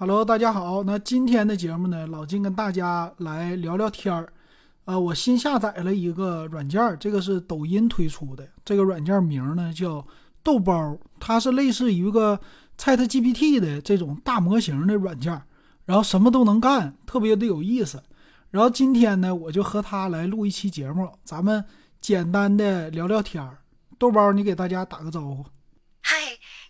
Hello，大家好。那今天的节目呢，老金跟大家来聊聊天儿。呃，我新下载了一个软件，这个是抖音推出的。这个软件名呢叫豆包，它是类似于一个 ChatGPT 的这种大模型的软件，然后什么都能干，特别的有意思。然后今天呢，我就和他来录一期节目，咱们简单的聊聊天儿。豆包，你给大家打个招呼。嗨，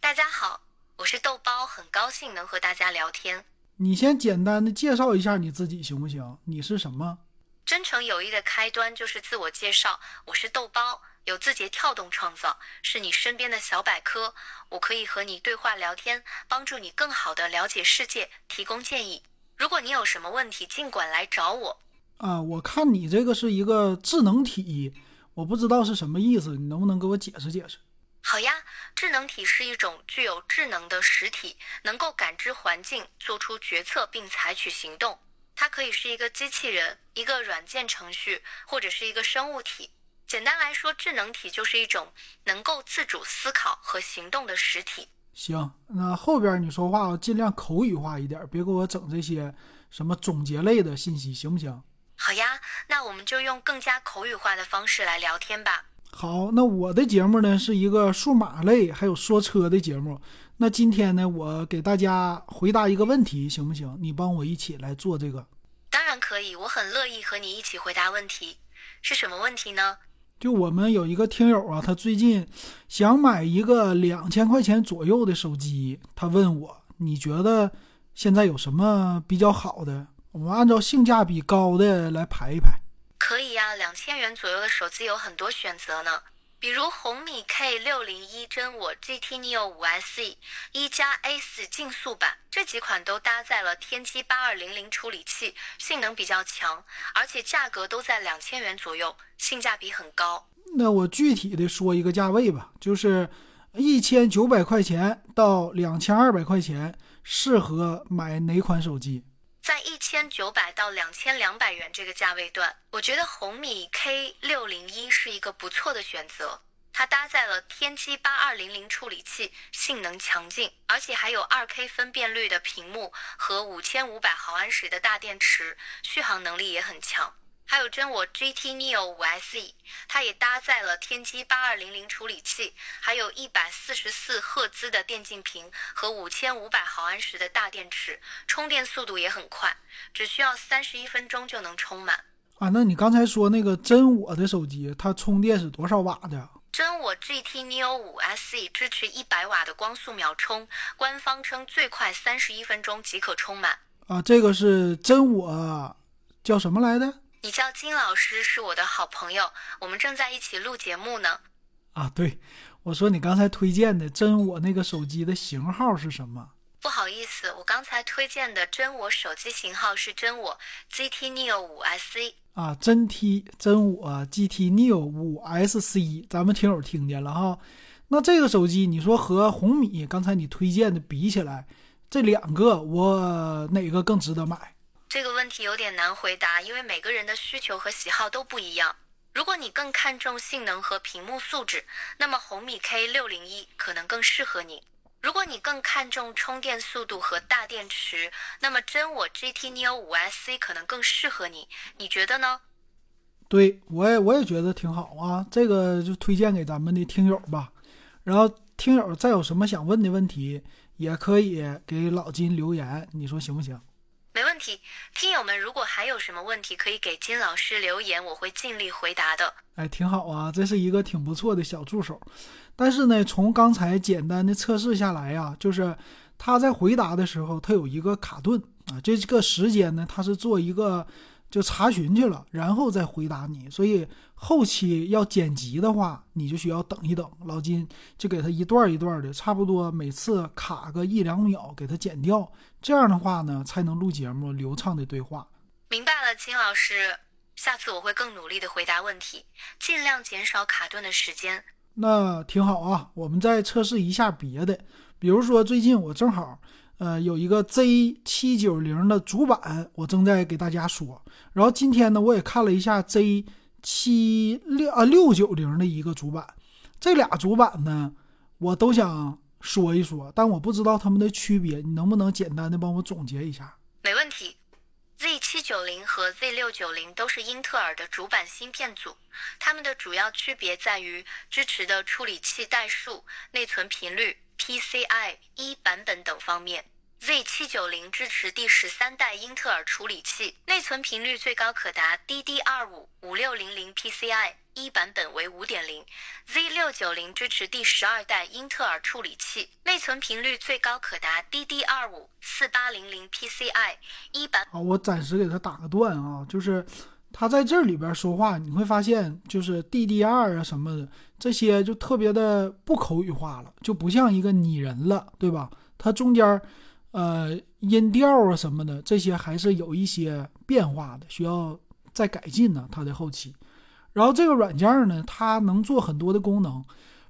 大家好。我是豆包，很高兴能和大家聊天。你先简单的介绍一下你自己行不行？你是什么？真诚友谊的开端就是自我介绍。我是豆包，有字节跳动创造，是你身边的小百科。我可以和你对话聊天，帮助你更好的了解世界，提供建议。如果你有什么问题，尽管来找我。啊，我看你这个是一个智能体，我不知道是什么意思，你能不能给我解释解释？好呀，智能体是一种具有智能的实体，能够感知环境、做出决策并采取行动。它可以是一个机器人、一个软件程序，或者是一个生物体。简单来说，智能体就是一种能够自主思考和行动的实体。行，那后边你说话尽量口语化一点，别给我整这些什么总结类的信息，行不行？好呀，那我们就用更加口语化的方式来聊天吧。好，那我的节目呢是一个数码类，还有说车的节目。那今天呢，我给大家回答一个问题，行不行？你帮我一起来做这个。当然可以，我很乐意和你一起回答问题。是什么问题呢？就我们有一个听友啊，他最近想买一个两千块钱左右的手机，他问我，你觉得现在有什么比较好的？我们按照性价比高的来排一排。可以呀，两千元左右的手机有很多选择呢，比如红米 K 六零一真我 GT Neo 五 SE 一加 A 四竞速版，这几款都搭载了天玑八二零零处理器，性能比较强，而且价格都在两千元左右，性价比很高。那我具体的说一个价位吧，就是一千九百块钱到两千二百块钱，适合买哪款手机？在一千九百到两千两百元这个价位段，我觉得红米 K 六零一是一个不错的选择。它搭载了天玑八二零零处理器，性能强劲，而且还有二 K 分辨率的屏幕和五千五百毫安时的大电池，续航能力也很强。还有真我 GT Neo 5SE，它也搭载了天玑八二零零处理器，还有一百四十四赫兹的电竞屏和五千五百毫安时的大电池，充电速度也很快，只需要三十一分钟就能充满。啊，那你刚才说那个真我的手机，它充电是多少瓦的？真我 GT Neo 五 SE 支持一百瓦的光速秒充，官方称最快三十一分钟即可充满。啊，这个是真我，叫什么来的？你叫金老师是我的好朋友，我们正在一起录节目呢。啊，对，我说你刚才推荐的真我那个手机的型号是什么？不好意思，我刚才推荐的真我手机型号是真我 GT Neo 五 SC。啊，真 T 真我 GT Neo 五 SC，咱们听友听见了哈。那这个手机，你说和红米刚才你推荐的比起来，这两个我哪个更值得买？这个问题有点难回答，因为每个人的需求和喜好都不一样。如果你更看重性能和屏幕素质，那么红米 K 六零一可能更适合你；如果你更看重充电速度和大电池，那么真我 GT Neo 五 SC 可能更适合你。你觉得呢？对我也我也觉得挺好啊，这个就推荐给咱们的听友吧。然后听友再有什么想问的问题，也可以给老金留言，你说行不行？没问题，听友们如果还有什么问题，可以给金老师留言，我会尽力回答的。哎，挺好啊，这是一个挺不错的小助手。但是呢，从刚才简单的测试下来呀，就是他在回答的时候，他有一个卡顿啊，这个时间呢，他是做一个。就查询去了，然后再回答你。所以后期要剪辑的话，你就需要等一等。老金就给他一段一段的，差不多每次卡个一两秒，给他剪掉。这样的话呢，才能录节目流畅的对话。明白了，金老师，下次我会更努力的回答问题，尽量减少卡顿的时间。那挺好啊，我们再测试一下别的，比如说最近我正好。呃，有一个 Z 七九零的主板，我正在给大家说。然后今天呢，我也看了一下 Z 七六啊六九零的一个主板，这俩主板呢，我都想说一说，但我不知道它们的区别，你能不能简单的帮我总结一下？没问题。Z 七九零和 Z 六九零都是英特尔的主板芯片组，它们的主要区别在于支持的处理器代数、内存频率、PCI 一版本等方面。Z 七九零支持第十三代英特尔处理器，内存频率最高可达 DDR5 五六零零 PCI 一版本为五点零。Z 六九零支持第十二代英特尔处理器，内存频率最高可达 DDR5 四八零零 PCI 一版。好，我暂时给他打个断啊，就是他在这里边说话，你会发现就是 DDR 啊什么的这些就特别的不口语化了，就不像一个拟人了，对吧？它中间。呃，音调啊什么的，这些还是有一些变化的，需要再改进呢。它的后期，然后这个软件呢，它能做很多的功能，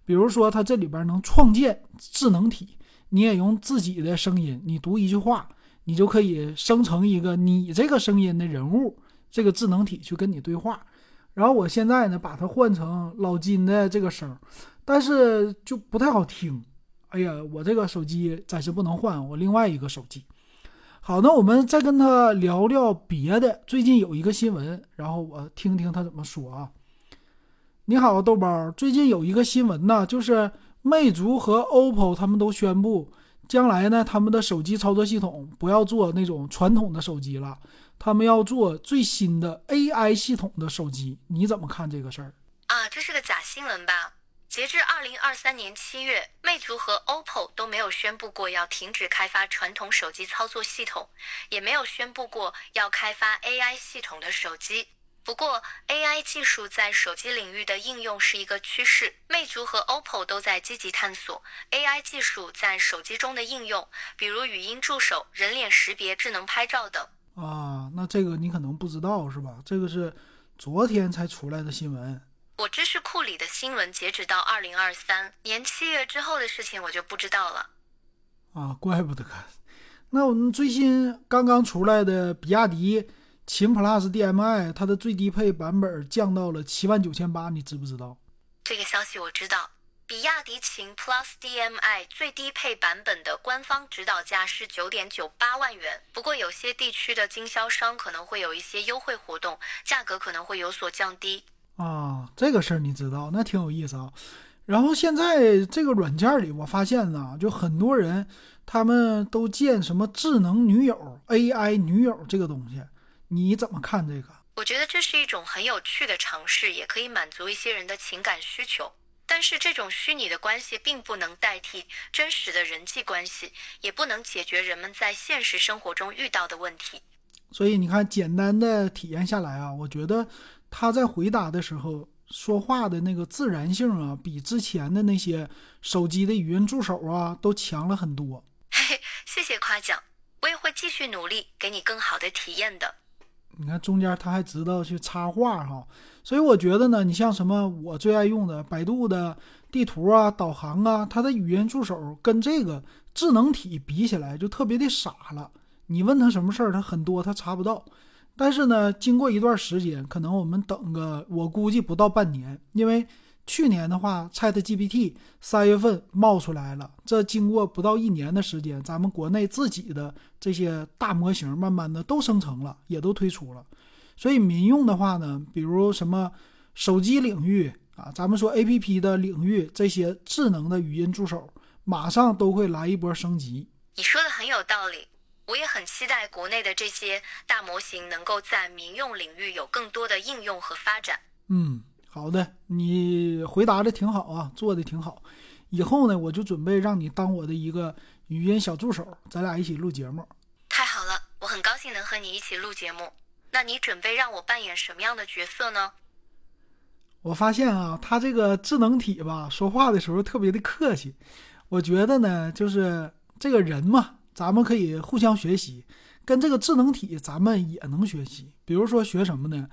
比如说它这里边能创建智能体，你也用自己的声音，你读一句话，你就可以生成一个你这个声音的人物，这个智能体去跟你对话。然后我现在呢，把它换成老金的这个声，但是就不太好听。哎呀，我这个手机暂时不能换，我另外一个手机。好，那我们再跟他聊聊别的。最近有一个新闻，然后我听听他怎么说啊。你好，豆包，最近有一个新闻呢，就是魅族和 OPPO 他们都宣布，将来呢，他们的手机操作系统不要做那种传统的手机了，他们要做最新的 AI 系统的手机。你怎么看这个事儿？啊，这是个假新闻吧？截至二零二三年七月，魅族和 OPPO 都没有宣布过要停止开发传统手机操作系统，也没有宣布过要开发 AI 系统的手机。不过，AI 技术在手机领域的应用是一个趋势，魅族和 OPPO 都在积极探索 AI 技术在手机中的应用，比如语音助手、人脸识别、智能拍照等。啊，那这个你可能不知道是吧？这个是昨天才出来的新闻。我知识库里的新闻截止到二零二三年七月之后的事情，我就不知道了。啊，怪不得。那我们最新刚刚出来的比亚迪秦 PLUS DM-i，它的最低配版本降到了七万九千八，你知不知道？这个消息我知道。比亚迪秦 PLUS DM-i 最低配版本的官方指导价是九点九八万元，不过有些地区的经销商可能会有一些优惠活动，价格可能会有所降低。啊，这个事儿你知道，那挺有意思啊。然后现在这个软件里，我发现呢，就很多人他们都建什么智能女友、AI 女友这个东西，你怎么看这个？我觉得这是一种很有趣的尝试，也可以满足一些人的情感需求。但是这种虚拟的关系并不能代替真实的人际关系，也不能解决人们在现实生活中遇到的问题。所以你看，简单的体验下来啊，我觉得。他在回答的时候说话的那个自然性啊，比之前的那些手机的语音助手啊都强了很多。嘿嘿，谢谢夸奖，我也会继续努力，给你更好的体验的。你看中间他还知道去插画哈，所以我觉得呢，你像什么我最爱用的百度的地图啊、导航啊，它的语音助手跟这个智能体比起来就特别的傻了。你问他什么事儿，他很多他查不到。但是呢，经过一段时间，可能我们等个，我估计不到半年，因为去年的话，ChatGPT 三月份冒出来了，这经过不到一年的时间，咱们国内自己的这些大模型慢慢的都生成了，也都推出了。所以民用的话呢，比如什么手机领域啊，咱们说 APP 的领域，这些智能的语音助手，马上都会来一波升级。你说的很有道理。我也很期待国内的这些大模型能够在民用领域有更多的应用和发展。嗯，好的，你回答的挺好啊，做的挺好。以后呢，我就准备让你当我的一个语音小助手，咱俩一起录节目。太好了，我很高兴能和你一起录节目。那你准备让我扮演什么样的角色呢？我发现啊，他这个智能体吧，说话的时候特别的客气。我觉得呢，就是这个人嘛。咱们可以互相学习，跟这个智能体咱们也能学习。比如说学什么呢？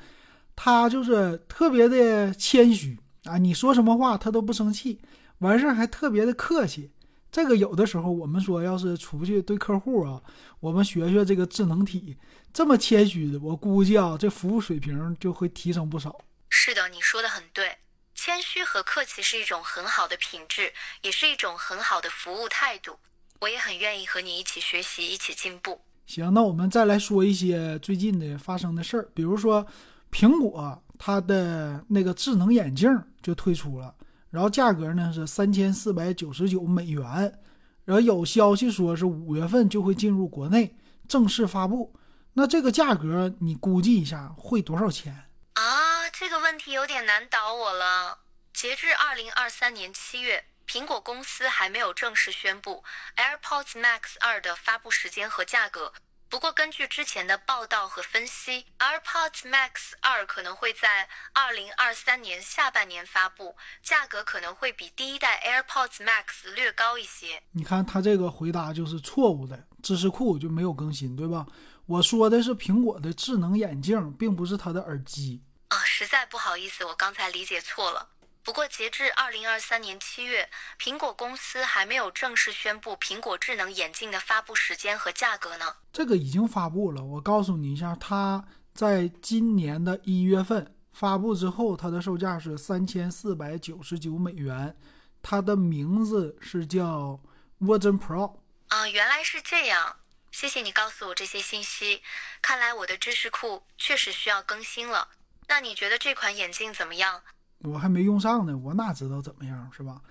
他就是特别的谦虚啊，你说什么话他都不生气，完事儿还特别的客气。这个有的时候我们说要是出去对客户啊，我们学学这个智能体这么谦虚的，我估计啊这服务水平就会提升不少。是的，你说的很对。谦虚和客气是一种很好的品质，也是一种很好的服务态度。我也很愿意和你一起学习，一起进步。行，那我们再来说一些最近的发生的事儿，比如说苹果它的那个智能眼镜就推出了，然后价格呢是三千四百九十九美元，然后有消息说是五月份就会进入国内正式发布。那这个价格你估计一下会多少钱啊？这个问题有点难倒我了。截至二零二三年七月。苹果公司还没有正式宣布 AirPods Max 二的发布时间和价格。不过，根据之前的报道和分析，AirPods Max 二可能会在二零二三年下半年发布，价格可能会比第一代 AirPods Max 略高一些。你看他这个回答就是错误的，知识库就没有更新，对吧？我说的是苹果的智能眼镜，并不是它的耳机。啊，实在不好意思，我刚才理解错了。不过，截至二零二三年七月，苹果公司还没有正式宣布苹果智能眼镜的发布时间和价格呢。这个已经发布了，我告诉你一下，它在今年的一月份发布之后，它的售价是三千四百九十九美元，它的名字是叫 Vision Pro。啊，原来是这样，谢谢你告诉我这些信息。看来我的知识库确实需要更新了。那你觉得这款眼镜怎么样？我还没用上呢，我哪知道怎么样是吧？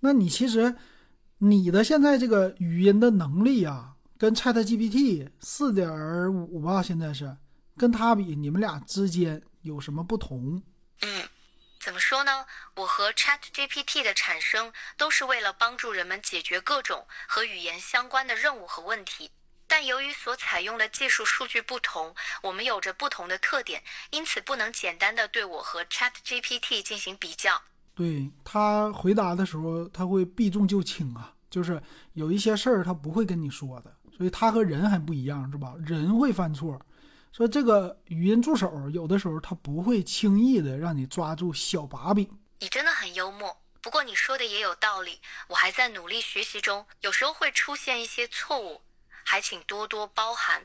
那你其实你的现在这个语音的能力啊，跟 Chat GPT 四点五吧，现在是跟它比，你们俩之间有什么不同？嗯，怎么说呢？我和 Chat GPT 的产生都是为了帮助人们解决各种和语言相关的任务和问题。但由于所采用的技术数据不同，我们有着不同的特点，因此不能简单的对我和 Chat GPT 进行比较。对他回答的时候，他会避重就轻啊，就是有一些事儿他不会跟你说的，所以他和人还不一样，是吧？人会犯错，说这个语音助手有的时候他不会轻易的让你抓住小把柄。你真的很幽默，不过你说的也有道理，我还在努力学习中，有时候会出现一些错误。还请多多包涵。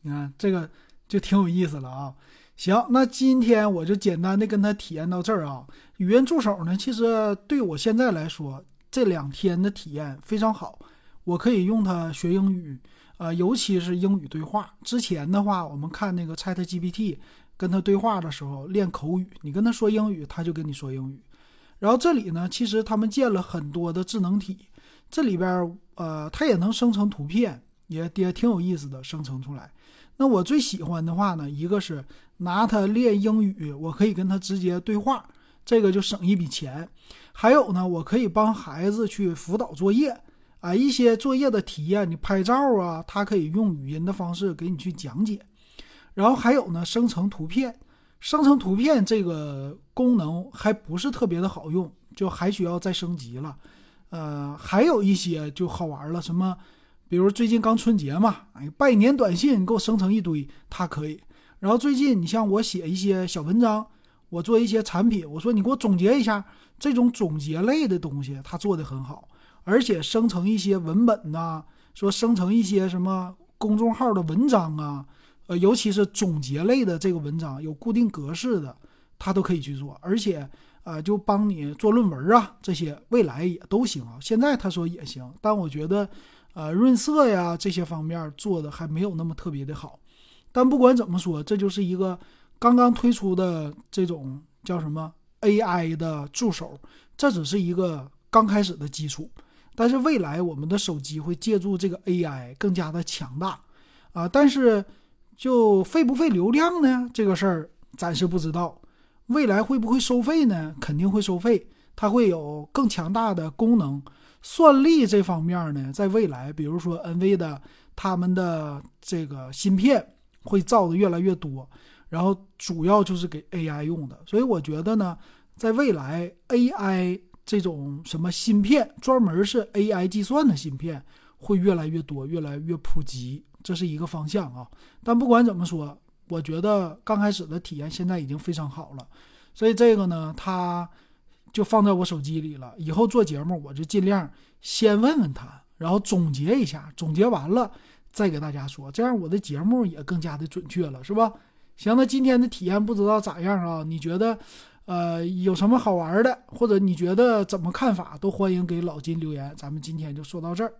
你看这个就挺有意思了啊。行，那今天我就简单的跟他体验到这儿啊。语音助手呢，其实对我现在来说，这两天的体验非常好。我可以用它学英语，呃，尤其是英语对话。之前的话，我们看那个 Chat GPT 跟他对话的时候练口语，你跟他说英语，他就跟你说英语。然后这里呢，其实他们建了很多的智能体，这里边呃，它也能生成图片。也也挺有意思的，生成出来。那我最喜欢的话呢，一个是拿它练英语，我可以跟它直接对话，这个就省一笔钱。还有呢，我可以帮孩子去辅导作业，啊，一些作业的题啊，你拍照啊，它可以用语音的方式给你去讲解。然后还有呢，生成图片，生成图片这个功能还不是特别的好用，就还需要再升级了。呃，还有一些就好玩了，什么？比如最近刚春节嘛，哎，拜年短信给我生成一堆，它可以。然后最近你像我写一些小文章，我做一些产品，我说你给我总结一下，这种总结类的东西，它做的很好。而且生成一些文本呐，说生成一些什么公众号的文章啊，呃，尤其是总结类的这个文章，有固定格式的，它都可以去做。而且，呃，就帮你做论文啊，这些未来也都行啊。现在他说也行，但我觉得。呃，润色呀，这些方面做的还没有那么特别的好，但不管怎么说，这就是一个刚刚推出的这种叫什么 AI 的助手，这只是一个刚开始的基础，但是未来我们的手机会借助这个 AI 更加的强大啊，但是就费不费流量呢？这个事儿暂时不知道，未来会不会收费呢？肯定会收费，它会有更强大的功能。算力这方面呢，在未来，比如说 NV 的他们的这个芯片会造的越来越多，然后主要就是给 AI 用的，所以我觉得呢，在未来 AI 这种什么芯片，专门是 AI 计算的芯片会越来越多，越来越普及，这是一个方向啊。但不管怎么说，我觉得刚开始的体验现在已经非常好了，所以这个呢，它。就放在我手机里了。以后做节目，我就尽量先问问他，然后总结一下，总结完了再给大家说，这样我的节目也更加的准确了，是吧？行，那今天的体验不知道咋样啊？你觉得，呃，有什么好玩的，或者你觉得怎么看法，都欢迎给老金留言。咱们今天就说到这儿。